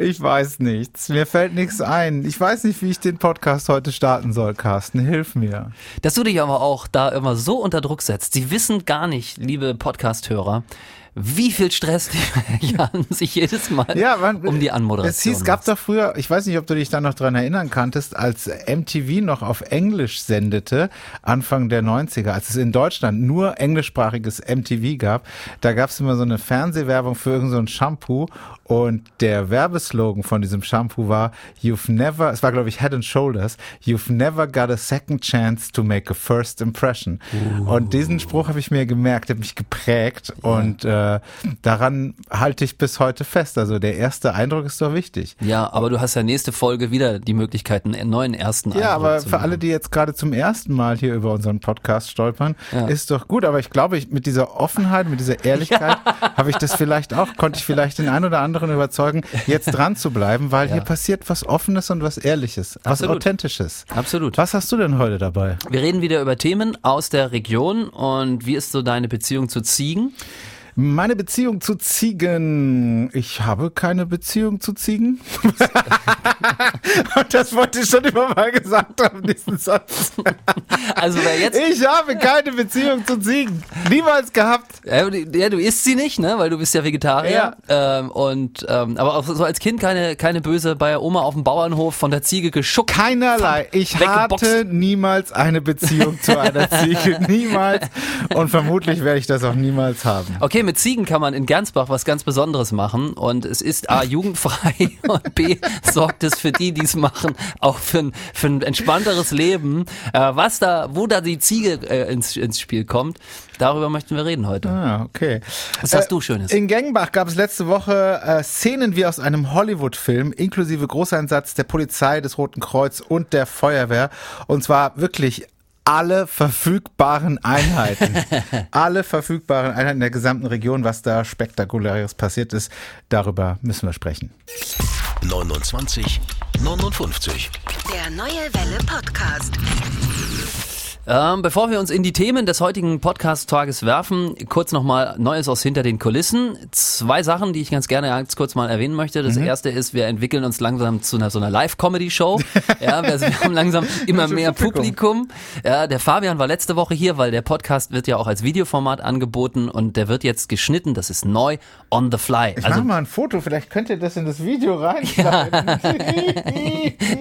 Ich weiß nichts. Mir fällt nichts ein. Ich weiß nicht, wie ich den Podcast heute starten soll, Carsten. Hilf mir. Dass du dich aber auch da immer so unter Druck setzt. Sie wissen gar nicht, liebe Podcast-Hörer, wie viel Stress die Jan sich jedes Mal Ja, man, um die Anmoderation Es hieß, gab doch früher, ich weiß nicht, ob du dich da noch dran erinnern kanntest, als MTV noch auf Englisch sendete, Anfang der 90er, als es in Deutschland nur englischsprachiges MTV gab, da gab es immer so eine Fernsehwerbung für irgendein so Shampoo und der Werbeslogan von diesem Shampoo war, you've never, es war glaube ich Head and Shoulders, you've never got a second chance to make a first impression. Und diesen Spruch habe ich mir gemerkt, hat mich geprägt und äh, daran halte ich bis heute fest. Also der erste Eindruck ist doch wichtig. Ja, aber du hast ja nächste Folge wieder die Möglichkeit, einen neuen ersten Ja, Eindruck aber zu für alle, die jetzt gerade zum ersten Mal hier über unseren Podcast stolpern, Ja. ist doch gut. Aber ich glaube, ich, mit dieser Offenheit, mit dieser Ehrlichkeit habe ich das vielleicht auch, konnte ich vielleicht den einen oder anderen überzeugen, jetzt dran zu bleiben, weil hier passiert was Offenes und was Ehrliches, was Absolut. Authentisches. Absolut. Was hast du denn heute dabei? Wir reden wieder über Themen aus der Region und wie ist so deine Beziehung zu Ziegen? Meine Beziehung zu Ziegen. Ich habe keine Beziehung zu Ziegen. Und das wollte ich schon immer mal gesagt haben, diesen Satz. Also wer jetzt, Ich habe keine Beziehung zu Ziegen. Niemals gehabt. ja, ja, du isst sie nicht, ne, weil du bist ja Vegetarier. Ähm, und ähm, aber auch so als Kind keine keine böse bei Oma auf dem Bauernhof von der Ziege geschuckt. Keinerlei. Ich Weggeboxt. hatte niemals eine Beziehung zu einer Ziege. Niemals. Und vermutlich werde ich das auch niemals haben. Okay, mit Ziegen kann man in Gernsbach was ganz Besonderes machen und es ist A, jugendfrei und B, sorgt es für die, die es machen, auch für ein, für ein entspannteres Leben. Äh, was da, wo da die Ziege äh, ins, ins Spiel kommt, darüber möchten wir reden heute. Ah, okay. Was hast du Schönes? In Gengbach gab es letzte Woche äh, Szenen wie aus einem Hollywood-Film, inklusive Großeinsatz der Polizei, des Roten Kreuz und der Feuerwehr. Und zwar wirklich alle verfügbaren Einheiten. alle verfügbaren Einheiten der gesamten Region, was da spektakuläres passiert ist, darüber müssen wir sprechen. 29 59. Der Neue Welle Podcast. Ähm, bevor wir uns in die Themen des heutigen Podcast-Tages werfen, kurz nochmal Neues aus hinter den Kulissen. Zwei Sachen, die ich ganz gerne ganz kurz mal erwähnen möchte. Das erste ist, wir entwickeln uns langsam zu einer so einer Live-Comedy-Show. ja, wir, wir haben langsam immer mehr Publikum. Ja, der Fabian war letzte Woche hier, weil der Podcast wird ja auch als Videoformat angeboten und der wird jetzt geschnitten. Das ist neu on the fly. Ich Also mache mal ein Foto, vielleicht könnt ihr das in das Video reinschneiden.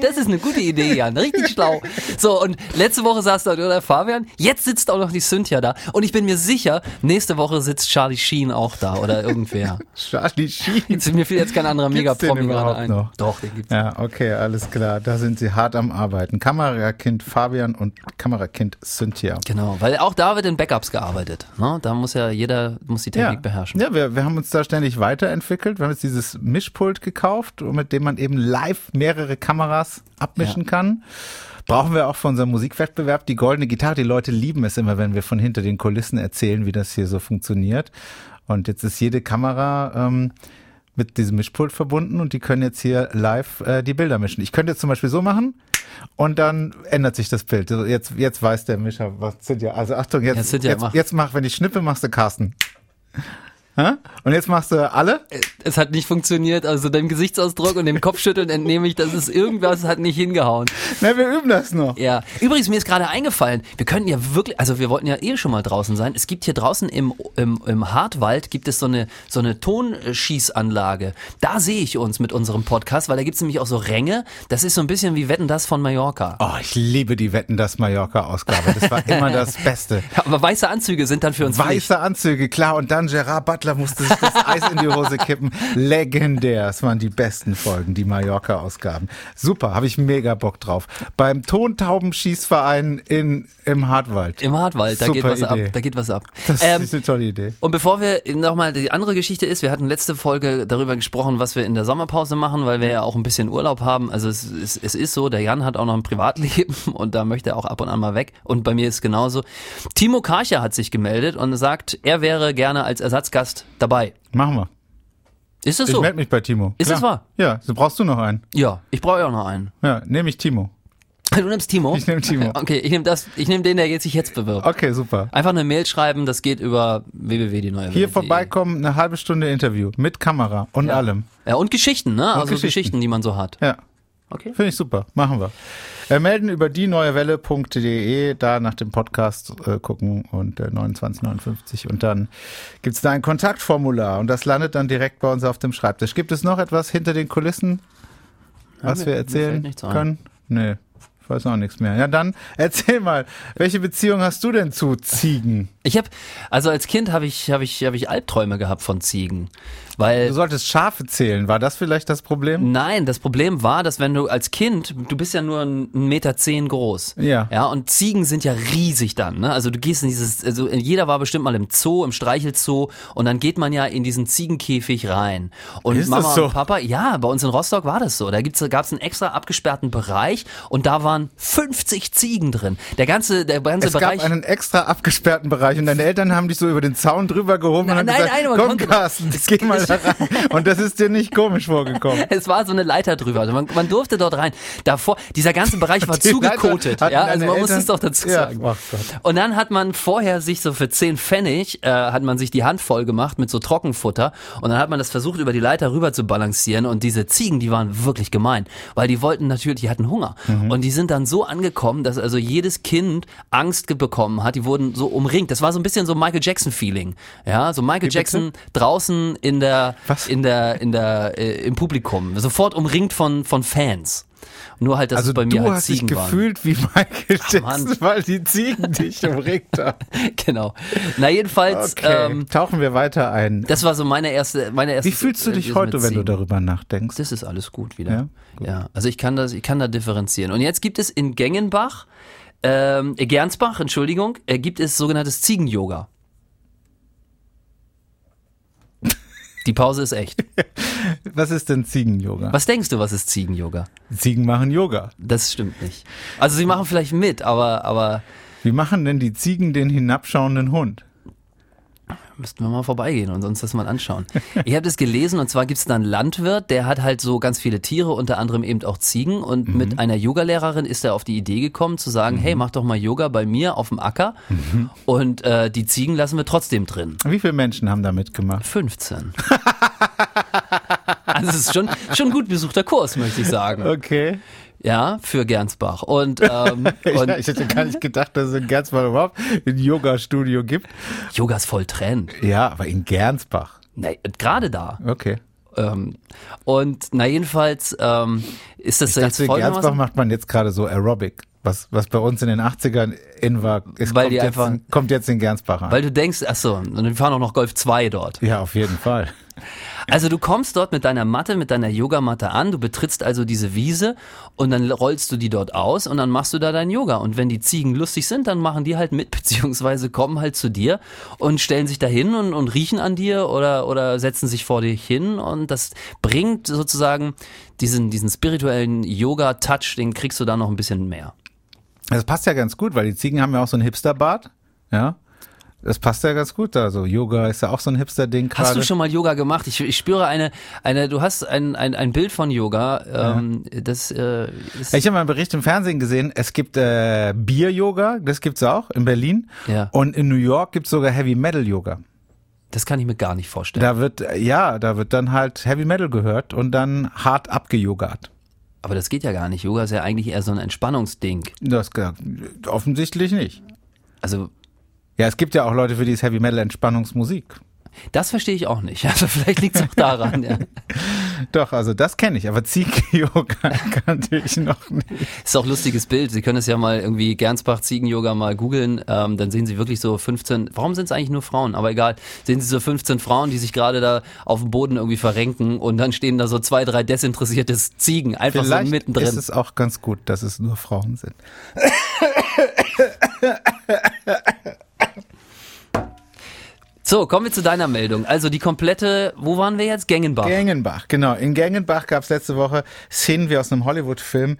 Das ist eine gute Idee, Jan. Richtig schlau. So, und letzte Woche saß da der Fabian. Jetzt sitzt auch noch die Cynthia da. Und ich bin mir sicher, nächste Woche sitzt Charlie Sheen auch da oder irgendwer. Charlie Sheen. Jetzt, mir fiel jetzt kein anderer Mega-Promi gerade überhaupt ein. noch? Doch, den gibt's. Ja, okay, alles klar. Da sind sie hart am Arbeiten. Kamerakind Fabian und Kamerakind Cynthia. Genau, weil auch da wird in Backups gearbeitet. Ne? Da muss ja jeder muss die Technik beherrschen. Ja, wir, wir haben uns da ständig weiterentwickelt. Wir haben jetzt dieses Mischpult gekauft, mit dem man eben live mehrere Kameras abmischen Ja. kann. Brauchen wir auch für unseren Musikwettbewerb die goldene Gitarre. Die Leute lieben es immer, wenn wir von hinter den Kulissen erzählen, wie das hier so funktioniert. Und jetzt ist jede Kamera ähm, mit diesem Mischpult verbunden und die können jetzt hier live äh, die Bilder mischen. Ich könnte jetzt zum Beispiel so machen und dann ändert sich das Bild. Jetzt, jetzt weiß der Mischer, was sind ja. Also Achtung, Ja, jetzt, Cynthia, jetzt, mach. jetzt mach, wenn ich schnippe, machst du Carsten. Und jetzt machst du alle? Es hat nicht funktioniert, also dem Gesichtsausdruck und dem Kopfschütteln entnehme ich, dass es irgendwas hat nicht hingehauen. Na, wir üben das noch. Ja, übrigens, mir ist gerade eingefallen, wir könnten ja wirklich, also wir wollten ja eh schon mal draußen sein. Es gibt hier draußen im, im, im Hartwald gibt es so eine, so eine Tonschießanlage. Da sehe ich uns mit unserem Podcast, weil da gibt es nämlich auch so Ränge. Das ist so ein bisschen wie Wetten das von Mallorca. Oh, ich liebe die Wetten, das Mallorca-Ausgabe. Das war immer das Beste. Ja, aber weiße Anzüge sind dann für uns. Weiße Anzüge, klar. Und dann Gerard Butler musste sich das Eis in die Hose kippen. Legendär. Es waren die besten Folgen, die Mallorca-Ausgaben. Super, habe ich mega Bock drauf. Beim Tontaubenschießverein in, im Hartwald. Im Hartwald, da geht Super was ab. Idee. Da geht was ab. Das Ähm, ist eine tolle Idee. Und bevor wir nochmal, die andere Geschichte ist, wir hatten letzte Folge darüber gesprochen, was wir in der Sommerpause machen, weil wir ja auch ein bisschen Urlaub haben. Also es, es, es ist so, der Jan hat auch noch ein Privatleben und da möchte er auch ab und an mal weg. Und bei mir ist es genauso. Timo Karcher hat sich gemeldet und sagt, er wäre gerne als Ersatzgast dabei. Machen wir. Ist das Ich so? melde mich bei Timo. Ist Klar. das wahr? Ja, so brauchst du noch einen. Ja, ich brauche ja auch noch einen. Ja, nehme ich Timo. Du nimmst Timo? Ich nehm Timo. Okay, ich nehme das, ich nehme den, der jetzt sich jetzt bewirbt. Okay, super. Einfach eine Mail schreiben, das geht über www.die Hier vorbeikommen, eine halbe Stunde Interview mit Kamera und allem. Ja, und Geschichten, ne? Also Geschichten. Geschichten. die man so hat. Ja, Okay. finde ich super. Machen wir. Äh, melden über die neuewelle.de, da nach dem Podcast äh, gucken und äh, 2959 und dann gibt's da ein Kontaktformular und das landet dann direkt bei uns auf dem Schreibtisch. Gibt es noch etwas hinter den Kulissen, was mir- wir erzählen können? Nee, ich weiß auch nichts mehr. Ja, dann erzähl mal, welche Beziehung hast du denn zu Ziegen? Ich habe, also als Kind habe ich, habe ich, habe ich Albträume gehabt von Ziegen, weil Du solltest Schafe zählen. War das vielleicht das Problem? Nein, das Problem war, dass wenn du als Kind, du bist ja nur ein Meter zehn groß. Ja. Ja, und Ziegen sind ja riesig dann, ne? Also du gehst in dieses, also jeder war bestimmt mal im Zoo, im Streichelzoo und dann geht man ja in diesen Ziegenkäfig rein. Und Ist Mama das so? und Papa, ja, bei uns in Rostock war das so. Da gibt's, gab's einen extra abgesperrten Bereich und da waren 50 Ziegen drin. Der ganze, der ganze Es Bereich. gab einen extra abgesperrten Bereich und deine Eltern haben dich so über den Zaun drüber gehoben Nein, und haben nein, gesagt, nein, komm Carsten, es- geh mal es- da rein. Und das ist dir nicht komisch vorgekommen. Es war so eine Leiter drüber. Also man, man durfte dort rein. Davor, dieser ganze Bereich war zugekotet. Ja, also man muss Eltern- es doch dazu Ja, sagen. Gott. Und dann hat man vorher sich so für 10 Pfennig, äh, hat man sich die Hand voll gemacht mit so Trockenfutter und dann hat man das versucht über die Leiter rüber zu balancieren und diese Ziegen, die waren wirklich gemein, weil die wollten natürlich, die hatten Hunger Mhm. und die sind dann so angekommen, dass also jedes Kind Angst bekommen hat, die wurden so umringt. Das war so ein bisschen so Michael Jackson Feeling. Ja, so Michael bitte? Jackson draußen in der Was? in der in der äh, im Publikum, sofort umringt von von Fans. Nur halt, dass Also es bei mir du halt hast dich Ziegen waren. gefühlt wie Michael Jackson, Mann. weil die Ziegen dich umringt haben. Genau. Na jedenfalls, Okay, ähm, tauchen wir weiter ein. das war so meine erste, meine erste. Wie fühlst du dich äh, heute, mit wenn du darüber nachdenkst? Das ist alles gut wieder. Ja? Ja, also ich kann das, ich kann da differenzieren. Und jetzt gibt es in Gengenbach, ähm, äh, Gernsbach, Entschuldigung, äh, gibt es sogenanntes Ziegen-Yoga. Die Pause ist echt. Was ist denn Ziegen-Yoga? Was denkst du, was ist Ziegen-Yoga? Ziegen machen Yoga. Das stimmt nicht. Also sie machen vielleicht mit, aber, aber Wie machen denn die Ziegen den hinabschauenden Hund? Müssten wir mal vorbeigehen und uns das mal anschauen. Ich habe das gelesen und zwar gibt es da einen Landwirt, der hat halt so ganz viele Tiere, unter anderem eben auch Ziegen. Und mit einer Yogalehrerin ist er auf die Idee gekommen zu sagen, hey, mach doch mal Yoga bei mir auf dem Acker und äh, die Ziegen lassen wir trotzdem drin. Wie viele Menschen haben da mitgemacht? 15. also es ist schon, schon gut besuchter Kurs, möchte ich sagen. Okay. Ja, für Gernsbach. Und, ähm, und ich hätte gar nicht gedacht, dass es in Gernsbach überhaupt ein Yoga-Studio gibt. Yoga ist voll Trend. Ja, aber in Gernsbach. Nee, Gerade da. Okay. Ähm, und na jedenfalls ähm, ist das Ich jetzt dachte, in Gernsbach macht man jetzt gerade so Aerobic. Was, was bei uns in den 80ern in war, ist, Weil kommt, die jetzt, einfach- kommt jetzt in Gernsbach an. Weil du denkst, ach so, und wir fahren auch noch Golf 2 dort. ja, auf jeden Fall. Also du kommst dort mit deiner Matte, mit deiner Yogamatte an, du betrittst also diese Wiese und dann rollst du die dort aus und dann machst du da dein Yoga. Und wenn die Ziegen lustig sind, dann machen die halt mit, beziehungsweise kommen halt zu dir und stellen sich dahin und, und riechen an dir oder, oder setzen sich vor dich hin und das bringt sozusagen diesen, diesen spirituellen Yoga-Touch, den kriegst du da noch ein bisschen mehr. Das passt ja ganz gut, weil die Ziegen haben ja auch so ein Hipsterbart. Ja. Das passt ja ganz gut da. So Yoga ist ja auch so ein Hipster-Ding. Hast du schon mal Yoga gemacht? Ich, ich spüre eine, eine, du hast ein, ein, ein Bild von Yoga, ähm, das äh, ist, Ich habe mal einen Bericht im Fernsehen gesehen, es gibt äh, Bier-Yoga, das gibt's auch in Berlin. Ja. Und in New York gibt's sogar Heavy-Metal-Yoga. das kann ich mir gar nicht vorstellen. Da wird, äh, ja, da wird dann halt Heavy Metal gehört und dann hart abgeyogat. Aber das geht ja gar nicht. Yoga ist ja eigentlich eher so ein Entspannungsding. Das offensichtlich nicht. Also Ja, es gibt ja auch Leute, für die ist Heavy Metal Entspannungsmusik. das verstehe ich auch nicht. Also vielleicht liegt es auch daran. ja. Doch, also das kenne ich, aber Ziegen-Yoga kannte ich noch nicht. Ist auch ein lustiges Bild. Sie können es ja mal irgendwie Gernsbach Ziegen-Yoga mal googeln. Ähm, dann sehen Sie wirklich so 15, warum sind es eigentlich nur Frauen? Aber egal. Sehen Sie so 15 Frauen, die sich gerade da auf dem Boden irgendwie verrenken und dann stehen da so zwei, drei desinteressierte Ziegen einfach Vielleicht so mittendrin. ist es auch ganz gut, dass es nur Frauen sind. So, kommen wir zu deiner Meldung. Also die komplette, wo waren wir jetzt? Gengenbach. Gengenbach, genau. In Gengenbach gab es letzte Woche Szenen wie aus einem Hollywood-Film.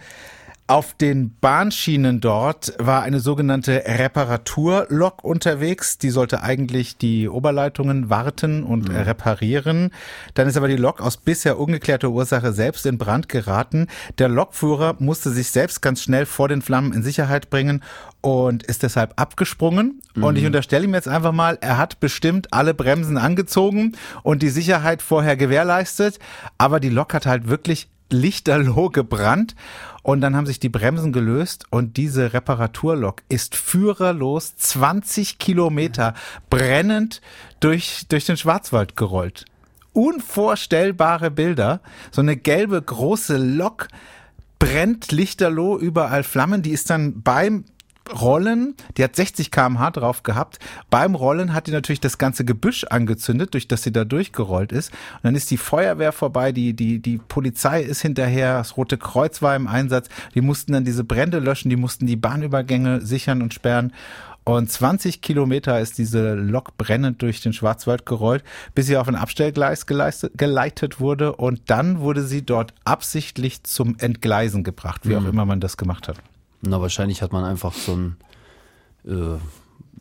Auf den Bahnschienen dort war eine sogenannte Reparaturlok unterwegs. Die sollte eigentlich die Oberleitungen warten und Mhm. reparieren. Dann ist aber die Lok aus bisher ungeklärter Ursache selbst in Brand geraten. Der Lokführer musste sich selbst ganz schnell vor den Flammen in Sicherheit bringen und ist deshalb abgesprungen. Und Mhm. ich unterstelle ihm jetzt einfach mal, er hat bestimmt alle Bremsen angezogen und die Sicherheit vorher gewährleistet. Aber die Lok hat halt wirklich lichterloh gebrannt und dann haben sich die Bremsen gelöst und diese Reparaturlok ist führerlos 20 Kilometer brennend durch, durch den Schwarzwald gerollt. Unvorstellbare Bilder. So eine gelbe große Lok brennt lichterloh überall Flammen. Die ist dann beim Rollen, die hat 60 km/h drauf gehabt. Beim Rollen hat die natürlich das ganze Gebüsch angezündet, durch das sie da durchgerollt ist. Und dann ist die Feuerwehr vorbei, die, die, die Polizei ist hinterher, das Rote Kreuz war im Einsatz. Die mussten dann diese Brände löschen, die mussten die Bahnübergänge sichern und sperren. Und 20 Kilometer ist diese Lok brennend durch den Schwarzwald gerollt, bis sie auf ein Abstellgleis geleitet wurde. Und dann wurde sie dort absichtlich zum Entgleisen gebracht, wie auch immer man das gemacht hat. Na, wahrscheinlich hat man einfach so ein, äh,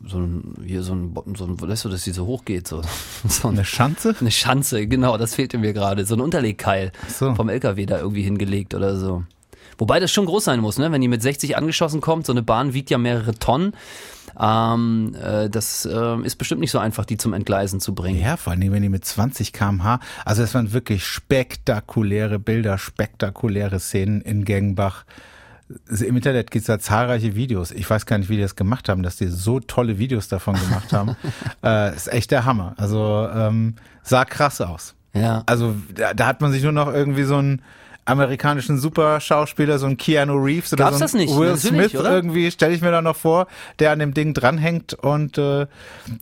so ein, hier so ein, so ein, weißt du, dass die so hoch geht, so, so Eine eine, Schanze? eine Schanze, genau, das fehlte mir gerade, so ein Unterlegkeil so. vom LKW da irgendwie hingelegt oder so. Wobei das schon groß sein muss, ne? Wenn die mit 60 angeschossen kommt, so eine Bahn wiegt ja mehrere Tonnen. Ähm, äh, das ähm, ist bestimmt nicht so einfach, die zum Entgleisen zu bringen. Ja, vor allem, wenn die mit 20 km/h, also es waren wirklich spektakuläre Bilder, spektakuläre Szenen in Gengenbach. Also Im Internet gibt es da zahlreiche Videos. Ich weiß gar nicht, wie die das gemacht haben, dass die so tolle Videos davon gemacht haben. äh, ist echt der Hammer. Also ähm, sah krass aus. Ja. Also da, da hat man sich nur noch irgendwie so einen amerikanischen Superschauspieler, so ein Keanu Reeves oder Gab's so ein das nicht? Will Natürlich, Smith oder? irgendwie, stelle ich mir da noch vor, der an dem Ding dranhängt und äh,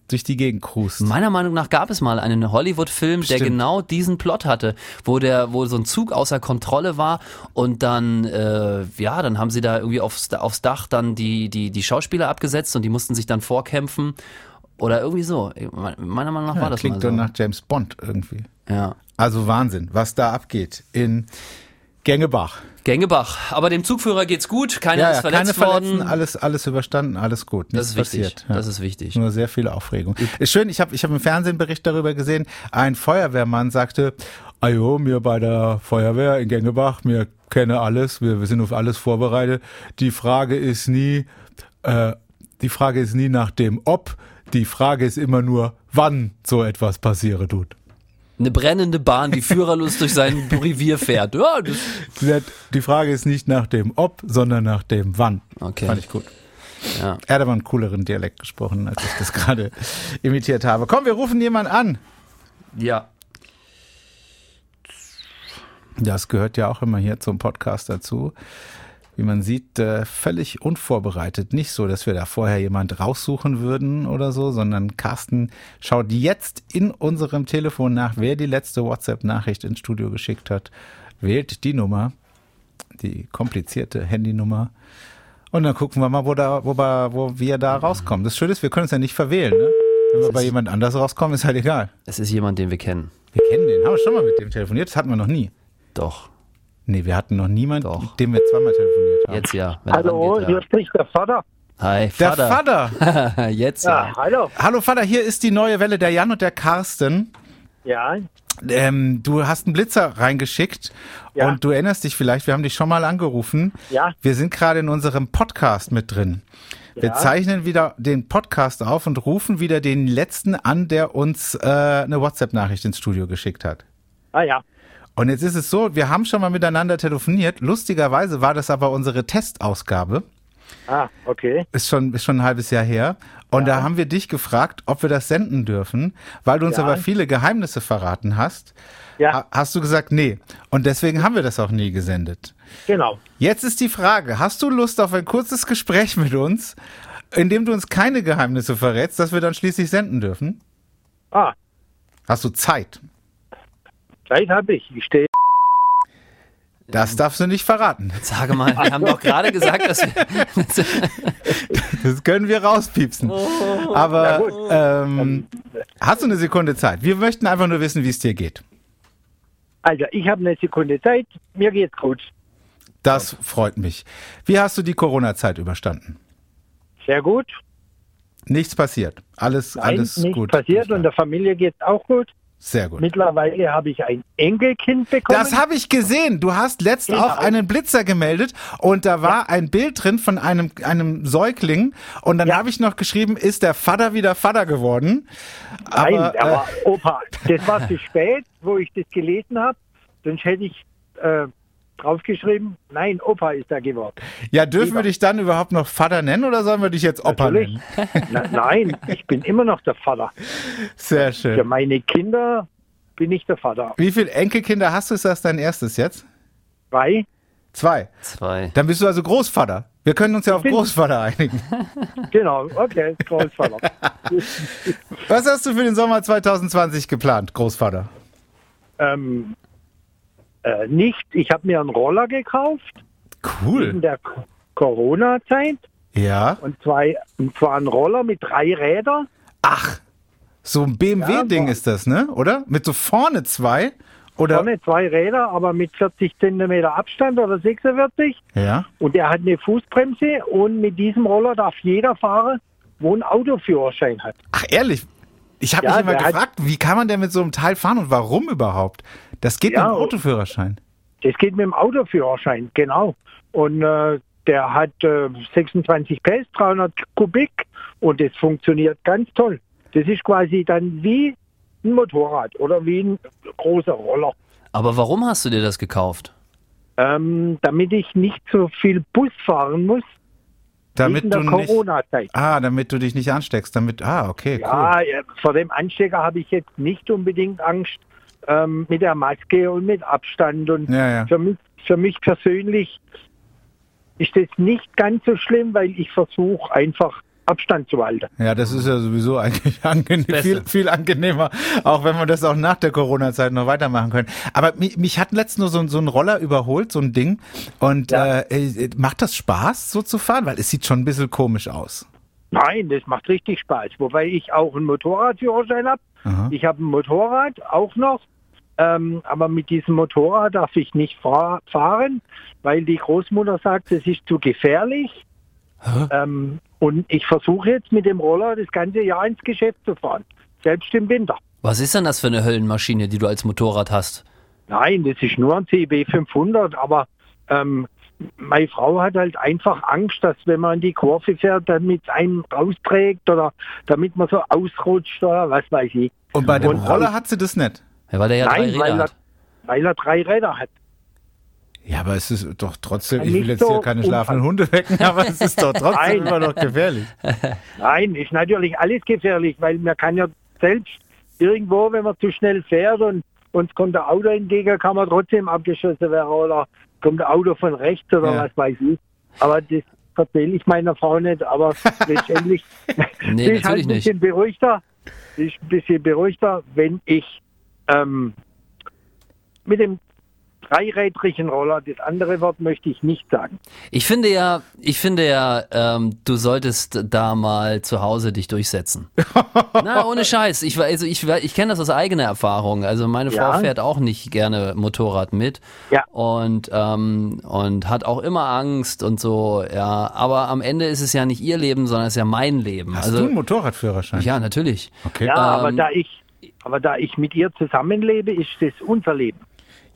durch die Gegend cruist. Meiner Meinung nach gab es mal einen Hollywood-Film, der genau diesen Plot hatte, wo der, wo so ein Zug außer Kontrolle war und dann, äh, ja, dann haben sie da irgendwie aufs, aufs Dach dann die, die, die Schauspieler abgesetzt und die mussten sich dann vorkämpfen oder irgendwie so. Meiner Meinung nach war Ja, das klingt mal doch so. nach James Bond irgendwie. Ja. Also Wahnsinn, was da abgeht in Gengebach. Gängebach. Aber dem Zugführer geht's gut, keiner Ja, ist ja, keine verletzt Verletzten, worden. alles, alles überstanden, alles gut. Das ist wichtig. passiert. Ja. Das ist wichtig. Nur sehr viel Aufregung. Ist schön, ich habe ich hab einen Bericht darüber gesehen. Ein Feuerwehrmann sagte, ajo, mir bei der Feuerwehr in Gengebach, mir kenne alles, wir, wir sind auf alles vorbereitet. Die Frage ist nie, äh, die Frage ist nie nach dem Ob, die Frage ist immer nur, wann so etwas passieren tut. Eine brennende Bahn, die führerlos durch sein Revier fährt. Ja, Die Frage ist nicht nach dem Ob, sondern nach dem Wann. Okay. Fand ich gut. ja. Er hat aber einen cooleren Dialekt gesprochen, als ich das gerade imitiert habe. Komm, wir rufen jemanden an. ja. Das gehört ja auch immer hier zum Podcast dazu. Wie man sieht, äh, völlig unvorbereitet. Nicht so, dass wir da vorher jemand raussuchen würden oder so, sondern Carsten schaut jetzt in unserem Telefon nach, wer die letzte WhatsApp-Nachricht ins Studio geschickt hat, wählt die Nummer, die komplizierte Handynummer. Und dann gucken wir mal, wo, da, wo, wir, wo wir da rauskommen. Das Schöne ist, wir können es ja nicht verwählen. Ne? Wenn wir bei jemand anders rauskommen, ist halt egal. Es ist jemand, den wir kennen. Wir kennen den, haben wir schon mal mit dem telefoniert, das hatten wir noch nie. Doch. Nee, wir hatten noch niemanden, Doch. mit dem wir zweimal telefoniert haben. Jetzt ja. Hallo, hier spricht der Vater. Hi, Der Vater. Vater. Jetzt Ja, ja. hallo. Hallo Vater, hier ist die neue Welle, der Jan und der Carsten. Ja, Ähm, du hast einen Blitzer reingeschickt Ja. und du erinnerst dich vielleicht, wir haben dich schon mal angerufen. Ja. Wir sind gerade in unserem Podcast mit drin. Wir Ja. zeichnen wieder den Podcast auf und rufen wieder den letzten an, der uns äh, eine WhatsApp-Nachricht ins Studio geschickt hat. ah ja. Und jetzt ist es so, wir haben schon mal miteinander telefoniert. Lustigerweise war das aber unsere Testausgabe. Ah, okay. Ist schon, ist schon ein halbes Jahr her. Und da haben wir dich gefragt, ob wir das senden dürfen, weil du uns Ja. aber viele Geheimnisse verraten hast. Ja, Ha- Hast du gesagt, nee. Und deswegen haben wir das auch nie gesendet. genau. Jetzt ist die Frage, hast du Lust auf ein kurzes Gespräch mit uns, in dem du uns keine Geheimnisse verrätst, dass wir dann schließlich senden dürfen? Ah, Hast du Zeit? Zeit habe ich. Ich stehe. Das darfst du nicht verraten. Sage mal, wir haben doch gerade gesagt, dass wir. Das können wir rauspiepsen. Aber ähm, hast du eine Sekunde Zeit? Wir möchten einfach nur wissen, wie es dir geht. Also, ich habe eine Sekunde Zeit. Mir geht's gut. Das freut mich. Wie hast du die Corona-Zeit überstanden? Sehr gut. Nichts passiert. Alles, Nein, alles nichts gut. passiert und der Familie geht auch gut. Sehr gut. Mittlerweile habe ich ein Enkelkind bekommen. Das habe ich gesehen. Du hast letzt Genau. auch einen Blitzer gemeldet und da war ein Bild drin von einem, einem Säugling und dann Ja. habe ich noch geschrieben, ist der Vater wieder Vater geworden? Nein, Aber, äh, Opa. Das war zu spät, wo ich das gelesen habe. Sonst hätte ich äh, draufgeschrieben, nein, Opa ist da geworden. ja, dürfen wir dich dann überhaupt noch Vater nennen oder sollen wir dich jetzt Opa Natürlich. nennen? Na, nein, ich bin immer noch der Vater. Sehr Für schön. meine Kinder bin ich der Vater. Wie viele Enkelkinder hast du? Ist das dein erstes jetzt? Zwei? Zwei. Zwei. Dann bist du also Großvater. Wir können uns ja auf Großvater einigen. Genau, okay, Großvater. Was hast du für den Sommer 2020 geplant, Großvater? ähm, äh, nicht, ich habe mir einen Roller gekauft in Cool. der K- Corona-Zeit Ja. und, zwei, und zwar einen Roller mit drei Rädern. Ach, so ein BMW-Ding Ja, ist das, ne? Oder? Mit so vorne zwei? Oder? Vorne zwei Räder, aber mit 40 Zentimeter Abstand oder 46. Ja. Und der hat eine Fußbremse und mit diesem Roller darf jeder fahren, wo ein Autoführerschein hat. Ach, ehrlich? Ich habe Ja, mich immer der gefragt, wie kann man denn mit so einem Teil fahren und warum überhaupt? Das geht Ja, mit dem Autoführerschein. Das geht mit dem Autoführerschein, genau. Und äh, der hat äh, 26 PS, 300 Kubik und das funktioniert ganz toll. Das ist quasi dann wie ein Motorrad oder wie ein großer Roller. Aber warum hast du dir das gekauft? Ähm, damit ich nicht so viel Bus fahren muss Damit in der du nicht. Corona-Zeit. Ah, damit du dich nicht ansteckst. Damit. Ah, okay, cool. Ja, äh, vor dem Anstecker habe ich jetzt nicht unbedingt Angst ähm, mit der Maske und mit Abstand. Und Ja, ja. Für, mich, für mich persönlich ist das nicht ganz so schlimm, weil ich versuche einfach Abstand zu halten. Ja, das ist ja sowieso eigentlich angenehm, viel, viel angenehmer, auch wenn wir das auch nach der Corona-Zeit noch weitermachen können. Aber mich, mich hat letztens nur so, ein- so ein Roller überholt, so ein Ding. Und Ja. äh, äh, macht das Spaß, so zu fahren? Weil es sieht schon ein bisschen komisch aus. Nein, das macht richtig Spaß. Wobei ich auch einen Motorradführerschein habe. Ich habe ein Motorrad auch noch. Ähm, aber mit diesem Motorrad darf ich nicht fahr fahren, weil die Großmutter sagt, es ist zu gefährlich. Ähm, und ich versuche jetzt mit dem Roller das ganze Jahr ins Geschäft zu fahren, selbst im Winter. Was ist denn das für eine Höllenmaschine, die du als Motorrad hast? Nein, das ist nur ein CB 500, aber ähm, meine Frau hat halt einfach Angst, dass wenn man in die Kurve fährt, damit es einen rausträgt oder damit man so ausrutscht oder was weiß ich. Und bei dem Und- Roller hat sie das nicht. Ja, weil der ja Nein, drei weil Räder er, hat. weil er drei Räder hat. Ja, aber es ist doch trotzdem, Ja, ich will nicht jetzt so hier keine schlafenden. Hunde wecken, aber es ist doch trotzdem Nein. immer noch gefährlich. Nein, ist natürlich alles gefährlich, weil man kann ja selbst irgendwo, wenn man zu schnell fährt und uns kommt der Auto entgegen, kann man trotzdem abgeschossen werden oder kommt der Auto von rechts oder Ja. was weiß ich. Aber das erzähle ich meiner Frau nicht, aber letztendlich Nee, sie ist halt ein bisschen beruhigter. Sie ist ein bisschen beruhigter, wenn ich ähm, mit dem dreirädrigen Roller, das andere Wort möchte ich nicht sagen. Ich finde ja, ich finde ja, ähm, du solltest da mal zu Hause dich durchsetzen. Na, ohne Scheiß. Ich, also ich, ich kenne das aus eigener Erfahrung. Also meine Frau Ja. fährt auch nicht gerne Motorrad mit. Ja. Und, ähm, und hat auch immer Angst und so, ja. Aber am Ende ist es ja nicht ihr Leben, sondern es ist ja mein Leben. Hast also, du einen Motorradführerschein? ja, natürlich. Okay. Ja, aber Ähm, da ich aber da ich mit ihr zusammenlebe, ist das unser Leben.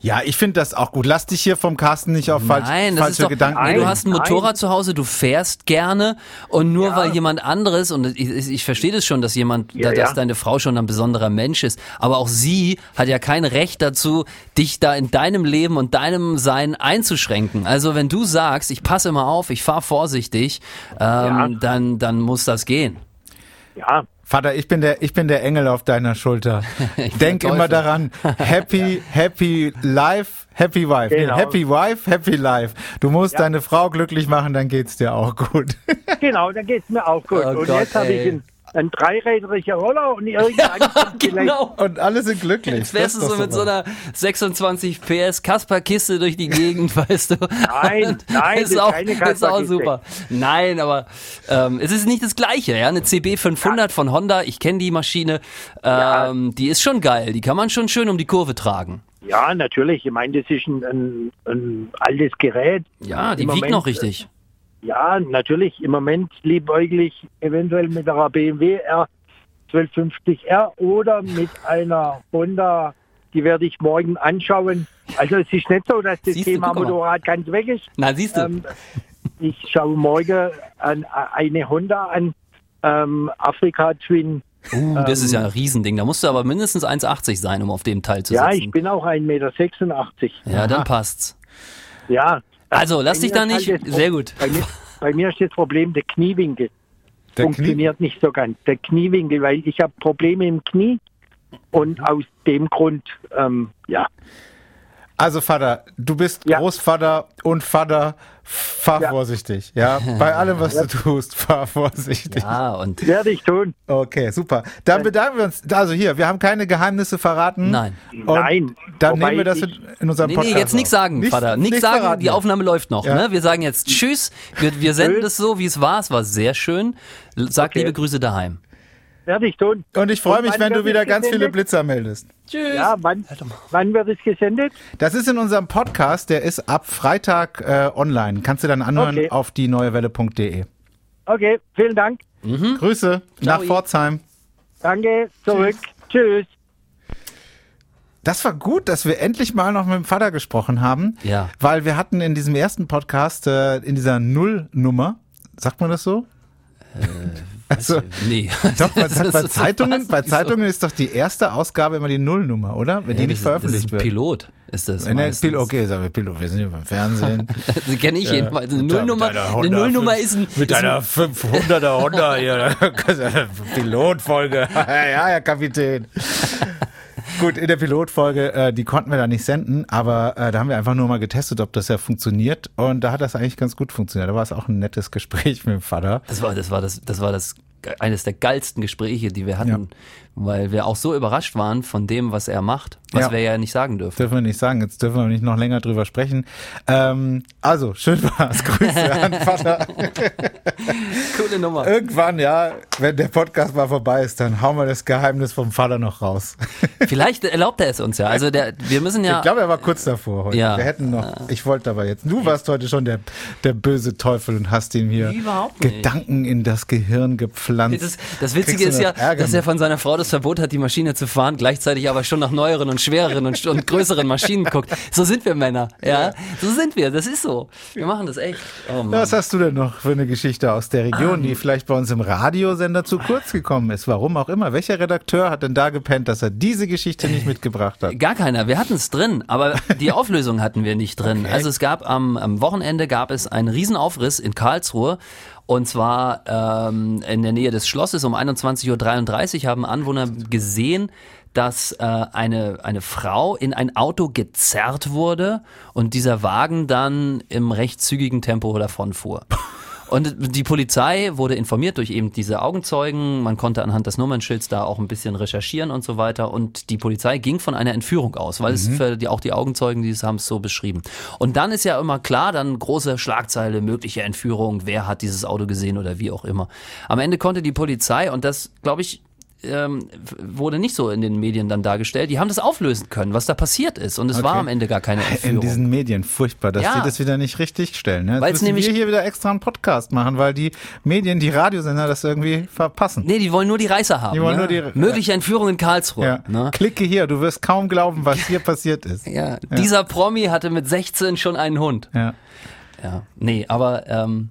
Ja, ich finde das auch gut. Lass dich hier vom Carsten nicht auf falsch, Nein, das falsche ist doch, Gedanken nee, du hast ein Nein. Motorrad zu Hause, du fährst gerne und nur Ja. weil jemand anderes, und ich, ich ich verstehe das schon, dass jemand, Ja, dass ja. deine Frau schon ein besonderer Mensch ist, aber auch sie hat ja kein Recht dazu, dich da in deinem Leben und deinem Sein einzuschränken. Also wenn du sagst, ich passe immer auf, ich fahre vorsichtig, ähm, Ja. dann, dann muss das gehen. Ja, Vater, ich bin der, ich bin der Engel auf deiner Schulter. Denk immer daran. Happy, happy life, happy wife. Nee, Genau. happy wife, happy life. Du musst Ja. deine Frau glücklich machen, dann geht's dir auch gut. genau, dann geht's mir auch gut. Oh und Gott, jetzt habe ich einen, einen dreirädriger Roller und kommt vielleicht Genau. Und alle sind glücklich. Jetzt wärst du so mit so einer 26 PS Kasper-Kiste durch die Gegend, weißt du. Nein, nein, das ist auch, keine ist auch Kasper-Kiste. super. Nein, aber ähm, es ist nicht das Gleiche. Ja? Eine CB 500 von Honda, ich kenne die Maschine, ähm, die ist schon geil. Die kann man schon schön um die Kurve tragen. Ja, natürlich. Ich meine, das ist ein, ein, ein altes Gerät. Ja, die Im wiegt Moment, noch richtig. Ja, natürlich. Im Moment liebäuglich eventuell mit einer BMW R 1250R oder mit einer Honda, die werde ich morgen anschauen. Also es ist nicht so, dass das Siehst du, Thema mal. Motorrad ganz weg ist. Na, siehst du. Ähm, ich schaue morgen an, eine Honda an, ähm, Afrika Twin. Uh, das ähm, ist ja ein Riesending. Da musst du aber mindestens 1,80 sein, um auf dem Teil zu Ja, sitzen. ich bin auch 1,86 Meter. ja, dann passt's. Ja. Also, lass Bei dich da nicht. Sehr gut. Bei mir, bei mir ist das Problem der Kniewinkel. Der funktioniert nicht so ganz. Der Kniewinkel, weil ich habe Probleme im Knie und aus dem Grund, ähm, ja. Also Vater, du bist Ja. Großvater und Vater, fahr Ja. vorsichtig. Ja, bei allem, was du tust, fahr vorsichtig. Ja, und Werde ich tun. Okay, super. Dann bedanken wir uns. Also hier, wir haben keine Geheimnisse verraten. nein. Und Nein. Dann Wobei nehmen wir das in, unserem Nee, Podcast. nee, jetzt nichts sagen, Nichts- Vater. Nichts sagen, verraten. die Aufnahme läuft noch. Ja. Ne? Wir sagen jetzt Tschüss. Wir, wir senden das so, wie es war. Es war sehr schön. Sag Okay. liebe Grüße daheim. Werde ich tun. Und ich freue mich, wenn du wieder ganz viele gesendet? Blitzer meldest. Tschüss. Ja, wann, wann wird es gesendet? Das ist in unserem Podcast, der ist ab Freitag äh, online. Kannst du dann anhören Okay. auf die neuewelle.de. Okay, vielen Dank. Grüße nach Ciao. Pforzheim. Danke, zurück. Tschüss. Das war gut, dass wir endlich mal noch mit dem Vater gesprochen haben. Ja. Weil wir hatten in diesem ersten Podcast, äh, in dieser Nullnummer, sagt man das so? Also, Nee. doch, bei, bei Zeitungen, bei? Zeitungen ist doch die erste Ausgabe immer die Nullnummer, oder? Wenn die Ja, nicht das ist- veröffentlicht ist wird. Pilot ist das Wenn der. Pilot, okay, sagen wir Pilot, wir sind hier beim Fernsehen. Das kenne ich jedenfalls. Eine Nullnummer, deiner eine Nullnummer ist ein, Mit ist ein einer 500er Honda hier. Pilotfolge. ja, Herr Kapitän. Gut, in der Pilotfolge, äh, die konnten wir da nicht senden, aber äh, da haben wir einfach nur mal getestet, ob das ja funktioniert. Und da hat das eigentlich ganz gut funktioniert. Da war es auch ein nettes Gespräch mit dem Vater. Das war, das war das, das war das eines der geilsten Gespräche, die wir hatten, Ja. weil wir auch so überrascht waren von dem, was er macht, was Ja. wir ja nicht sagen dürfen. Dürfen wir nicht sagen, jetzt dürfen wir nicht noch länger drüber sprechen. Ähm, also, schön war's. Grüße an Vater. Coole Nummer. Irgendwann, ja, wenn der Podcast mal vorbei ist, dann hauen wir das Geheimnis vom Vater noch raus. Vielleicht erlaubt er es uns ja. Also der, wir müssen ja. Ich glaube, er war kurz davor heute. Ja. Wir hätten noch, ich wollte aber jetzt, du warst heute schon der, der böse Teufel und hast ihm hier Überhaupt nicht. Gedanken in das Gehirn gepflanzt. Das, das Witzige ist ja, Ärger dass er von seiner Frau das Verbot hat, die Maschine zu fahren, gleichzeitig aber schon nach neueren und schwereren und, und größeren Maschinen guckt. So sind wir Männer, ja. So sind wir, das ist so. Wir machen das echt. Oh. Was hast du denn noch für eine Geschichte aus der Region, die vielleicht bei uns im Radiosender zu kurz gekommen ist? Warum auch immer. Welcher Redakteur hat denn da gepennt, dass er diese Geschichte nicht mitgebracht hat? Gar keiner. Wir hatten es drin, aber die Auflösung hatten wir nicht drin. Also es gab am, am Wochenende gab es einen Riesenaufriss in Karlsruhe. Und zwar ähm, in der Nähe des Schlosses um 21.33 Uhr haben Anwohner gesehen, dass äh, eine, eine Frau in ein Auto gezerrt wurde und dieser Wagen dann im recht zügigen Tempo davon fuhr. Und die Polizei wurde informiert durch eben diese Augenzeugen. Man konnte anhand des Nummernschilds da auch ein bisschen recherchieren und so weiter. Und die Polizei ging von einer Entführung aus, weil es für die, auch die Augenzeugen, die es haben es so beschrieben. Und dann ist ja immer klar, dann große Schlagzeile, mögliche Entführung, wer hat dieses Auto gesehen oder wie auch immer. Am Ende konnte die Polizei, und das glaube ich, ähm, wurde nicht so in den Medien dann dargestellt. Die haben das auflösen können, was da passiert ist. Und es Okay. war am Ende gar keine In Entführung. diesen Medien, furchtbar, dass Ja. die das wieder nicht richtig stellen. Ne? Jetzt nämlich- wir hier wieder extra einen Podcast machen, weil die Medien, die Radiosender das irgendwie verpassen. Nee, die wollen nur die Reißer haben. Die wollen ne? nur die- Mögliche Entführung in Karlsruhe. Ja. Ne? Klicke hier, du wirst kaum glauben, was hier passiert ist. Ja, dieser Promi hatte mit 16 schon einen Hund. Ja. Ja, nee, aber ähm,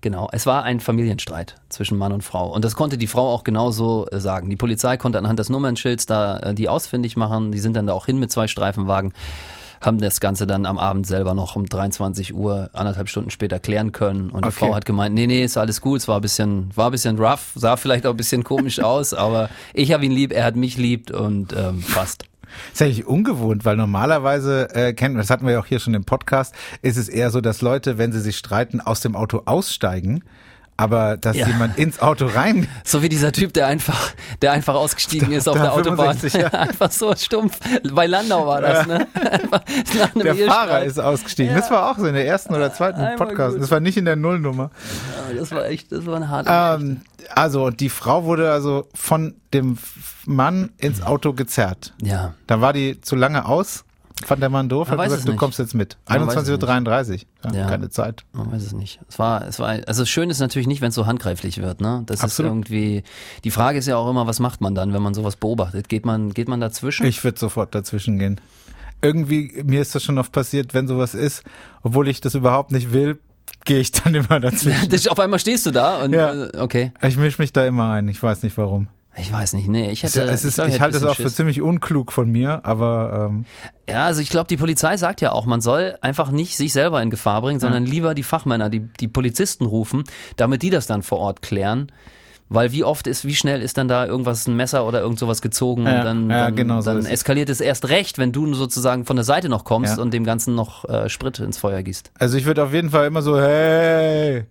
genau, es war ein Familienstreit zwischen Mann und Frau. Und das konnte die Frau auch genauso äh, sagen. Die Polizei konnte anhand des Nummernschilds da äh, die ausfindig machen. Die sind dann da auch hin mit zwei Streifenwagen, haben das Ganze dann am Abend selber noch um 23 Uhr, anderthalb Stunden später klären können. Und die Okay. Frau hat gemeint, nee, nee, ist alles gut, es war ein bisschen, war ein bisschen rough, sah vielleicht auch ein bisschen komisch aus, aber ich habe ihn lieb, er hat mich liebt und ähm, passt. Ist eigentlich ungewohnt, weil normalerweise äh, kennen das hatten wir ja auch hier schon im Podcast, ist es eher so, dass Leute, wenn sie sich streiten, aus dem Auto aussteigen, aber dass Ja. jemand ins Auto rein So wie dieser Typ, der einfach, der einfach ausgestiegen ist auf da der Autobahn. 65, ja. einfach so stumpf. Bei Landau war das, ne? Nach einem Der Fahrer Ehestreit. ist ausgestiegen. Das war auch so in der ersten oder zweiten Einmal Podcast. gut. Das war nicht in der Nullnummer. Das war echt, das war eine harte Ähm, also, und die Frau wurde also von dem Mann ins Auto gezerrt. Ja. Da war die zu lange aus Fand der Mann doof, Man hat gesagt, du nicht. kommst jetzt mit. Man weiß es 21.33 Uhr. Ja, Ja. Keine Zeit. Man weiß es nicht. Es war, es war, also schön ist natürlich nicht, wenn es so handgreiflich wird, ne? Das Absolut. ist irgendwie, die Frage ist ja auch immer, was macht man dann, wenn man sowas beobachtet? Geht man, geht man dazwischen? Ich würde sofort dazwischen gehen. Irgendwie, mir ist das schon oft passiert, wenn sowas ist, obwohl ich das überhaupt nicht will, gehe ich dann immer dazwischen. Auf einmal stehst du da und, Ja. äh, okay. Ich mische mich da immer ein, ich weiß nicht warum. Ich weiß nicht, nee, ich hätte, es ist, glaub, ich hätte halte es auch für bisschen ziemlich unklug von mir, aber ähm, Ja, also ich glaube, die Polizei sagt ja auch, man soll einfach nicht sich selber in Gefahr bringen, sondern lieber die Fachmänner, die, die Polizisten rufen, damit die das dann vor Ort klären. Weil wie oft ist, wie schnell ist dann da irgendwas, ein Messer oder irgend sowas gezogen Ja, und dann, ja, dann, genau so dann eskaliert es erst recht, wenn du sozusagen von der Seite noch kommst Ja. und dem Ganzen noch äh, Sprit ins Feuer gießt. also ich würde auf jeden Fall immer so, hey,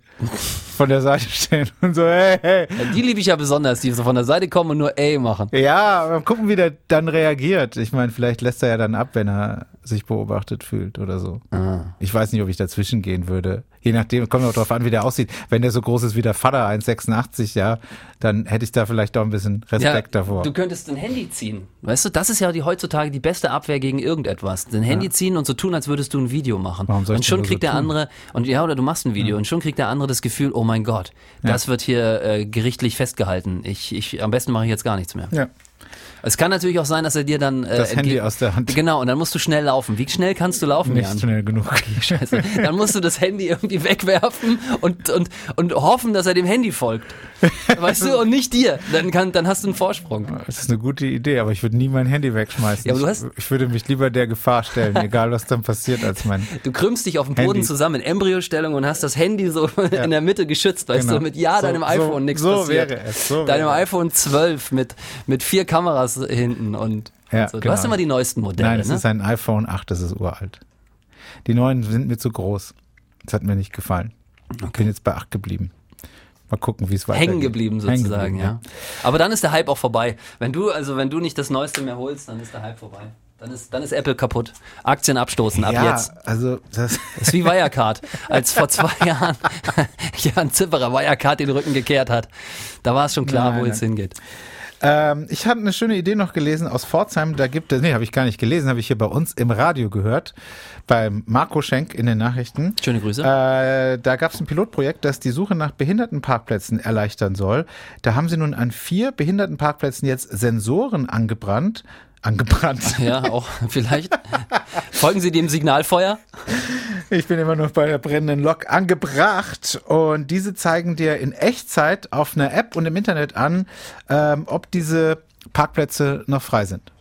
von der Seite stehen und so, hey, hey. Die liebe ich ja besonders, die so von der Seite kommen und nur ey machen. Ja, mal gucken, wie der dann reagiert. Ich meine, vielleicht lässt er ja dann ab, wenn er sich beobachtet fühlt oder so. Ah. Ich weiß nicht, ob ich dazwischen gehen würde. Je nachdem, kommt auch drauf an, wie der aussieht. Wenn der so groß ist wie der Vater, 1,86, ja, dann hätte ich da vielleicht auch ein bisschen Respekt davor. Du könntest ein Handy ziehen. Weißt du, das ist ja die heutzutage die beste Abwehr gegen irgendetwas. Ein Handy ziehen und so tun, als würdest du ein Video machen. Warum soll ich und schon kriegt so der tun? andere, und ja, oder du machst ein Video und schon kriegt der andere das Gefühl, oh mein Gott, das wird hier äh, gerichtlich festgehalten. Ich, ich, am besten mache ich jetzt gar nichts mehr. ja. Es kann natürlich auch sein, dass er dir dann äh, Das Handy aus der Hand. Genau, und dann musst du schnell laufen. Wie schnell kannst du laufen, Nicht Jan? schnell genug. Scheiße. Dann musst du das Handy irgendwie wegwerfen und, und, und hoffen, dass er dem Handy folgt. Weißt du, und nicht dir. Dann, kann, dann hast du einen Vorsprung. Das ist eine gute Idee, aber ich würde nie mein Handy wegschmeißen. Ja, aber du hast- ich, ich würde mich lieber der Gefahr stellen, egal was dann passiert, als mein. Du krümmst dich auf dem Boden Handy. zusammen in Embryostellung und hast das Handy so in der Mitte geschützt, weißt Genau. du, mit ja, So- deinem so- iPhone nichts so passiert. wäre es, so deinem wäre iPhone 12 mit, mit vier Kameras hinten und, Ja, so. Du genau. hast immer die neuesten Modelle, Nein, es ne? ist ein iPhone 8, das ist uralt. Die neuen sind mir zu groß. Das hat mir nicht gefallen. Ich bin jetzt bei 8 geblieben. Mal gucken, wie es weitergeht. Hängen geblieben Hängen sozusagen, geblieben, ja. Aber dann ist der Hype auch vorbei. Wenn du, also wenn du nicht das Neueste mehr holst, dann ist der Hype vorbei. Dann ist, dann ist Apple kaputt. Aktien abstoßen, ab ja, jetzt. also das, Das ist wie Wirecard. Als vor zwei Jahren Jan Zipperer Wirecard den Rücken gekehrt hat. Da war es schon klar, Nein, wo nein. es hingeht. Ähm, ich habe eine schöne Idee noch gelesen aus Pforzheim. Da gibt es, nee, habe ich gar nicht gelesen, habe ich hier bei uns im Radio gehört, beim Marco Schenk in den Nachrichten. Schöne Grüße. Äh, da gab es ein Pilotprojekt, das die Suche nach Behindertenparkplätzen erleichtern soll. Da haben sie nun an vier Behindertenparkplätzen jetzt Sensoren angebrannt. Angebrannt. Ja, auch vielleicht. Folgen Sie dem Signalfeuer? Ich bin immer noch bei der brennenden Lok angebracht und diese zeigen dir in Echtzeit auf einer App und im Internet an, ähm, ob diese Parkplätze noch frei sind.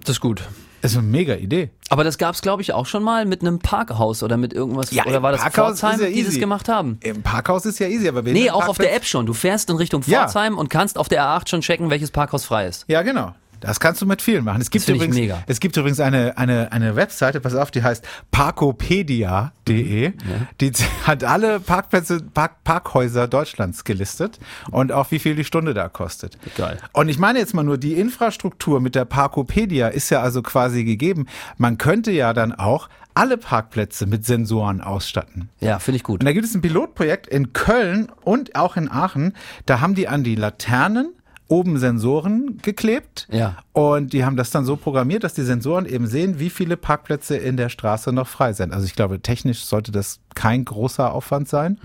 Das ist gut. Das ist eine mega Idee. Aber das gab es, glaube ich, auch schon mal mit einem Parkhaus oder mit irgendwas. Ja, oder war das Parkhaus Pforzheim, ja die das gemacht haben? Im Parkhaus ist ja easy, aber Nee, auch auf der App schon. Du fährst in Richtung Ja. Pforzheim und kannst auf der A8 schon checken, welches Parkhaus frei ist. Ja, genau. Das kannst du mit vielen machen. Es gibt übrigens, es gibt übrigens eine, eine, eine Webseite, pass auf, die heißt parkopedia.de. Die hat alle Parkplätze, Park, Parkhäuser Deutschlands gelistet und auch wie viel die Stunde da kostet. Geil. Und ich meine jetzt mal nur, die Infrastruktur mit der Parkopedia ist ja also quasi gegeben. Man könnte ja dann auch alle Parkplätze mit Sensoren ausstatten. Ja, finde ich gut. Und da gibt es ein Pilotprojekt in Köln und auch in Aachen. Da haben die an die Laternen oben Sensoren geklebt. Ja. Und die haben das dann so programmiert, dass die Sensoren eben sehen, wie viele Parkplätze in der Straße noch frei sind. Also ich glaube, technisch sollte das kein großer Aufwand sein.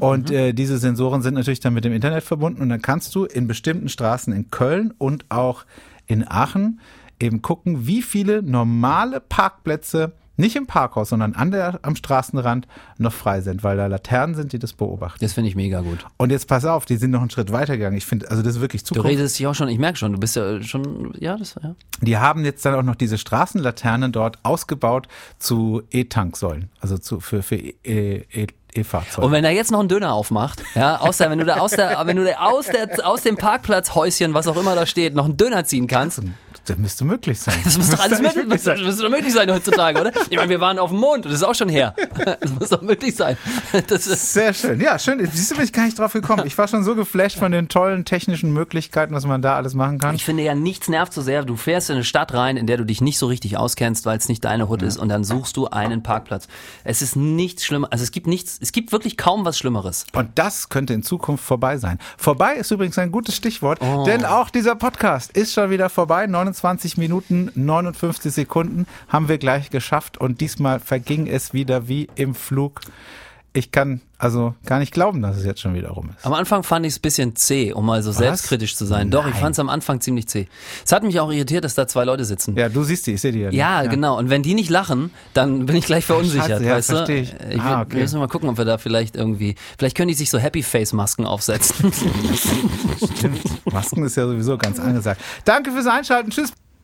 und Äh, diese Sensoren sind natürlich dann mit dem Internet verbunden. Und dann kannst du in bestimmten Straßen in Köln und auch in Aachen eben gucken, wie viele normale Parkplätze nicht im Parkhaus, sondern an der, am Straßenrand noch frei sind, weil da Laternen sind, die das beobachten. Das finde ich mega gut. Und jetzt pass auf, die sind noch einen Schritt weitergegangen. Ich finde, also das ist wirklich Du Zukunft. redest dich auch schon, ich merke schon, du bist ja schon, ja, das, ja. Die haben jetzt dann auch noch diese Straßenlaternen dort ausgebaut zu E-Tanksäulen, also zu, für, für E- E- E-Fahrzeuge. Und wenn er jetzt noch einen Döner aufmacht, ja, aus der, wenn du da aus der, wenn du da aus der, aus dem Parkplatzhäuschen, was auch immer da steht, noch einen Döner ziehen kannst, das müsste möglich sein. das muss doch alles eigentlich möglich, das, das muss doch möglich sein heutzutage, oder? Ich meine, wir waren auf dem Mond und das ist auch schon her. Das muss doch möglich sein. Das Sehr schön. Ja, schön. Siehst du, bin ich gar nicht drauf gekommen. Ich war schon so geflasht von den tollen technischen Möglichkeiten, was man da alles machen kann. ich finde ja, nichts nervt so sehr. Du fährst in eine Stadt rein, in der du dich nicht so richtig auskennst, weil es nicht deine Hut ist und dann suchst du einen Parkplatz. Es ist nichts Schlimmer, also es gibt nichts, es gibt wirklich kaum was Schlimmeres. Und das könnte in Zukunft vorbei sein. Vorbei ist übrigens ein gutes Stichwort, Oh. denn auch dieser Podcast ist schon wieder vorbei. 29 Minuten 59 Sekunden haben wir gleich geschafft und diesmal verging es wieder wie im Flug. Ich kann also gar nicht glauben, dass es jetzt schon wieder rum ist. Am Anfang fand ich es ein bisschen zäh, um mal so selbstkritisch zu sein. Doch, ich Nein. fand es am Anfang ziemlich zäh. Es hat mich auch irritiert, dass da zwei Leute sitzen. Ja, du siehst die, ich sehe die ja. nicht. Ja, genau. Und wenn die nicht lachen, dann bin ich gleich verunsichert, Scheiße, ja, weißt du? versteh ich. ich Ah, okay. Wir müssen mal gucken, ob wir da vielleicht irgendwie, vielleicht können die sich so Happy Face Masken aufsetzen. Stimmt. Masken ist ja sowieso ganz angesagt. Danke fürs Einschalten. Tschüss.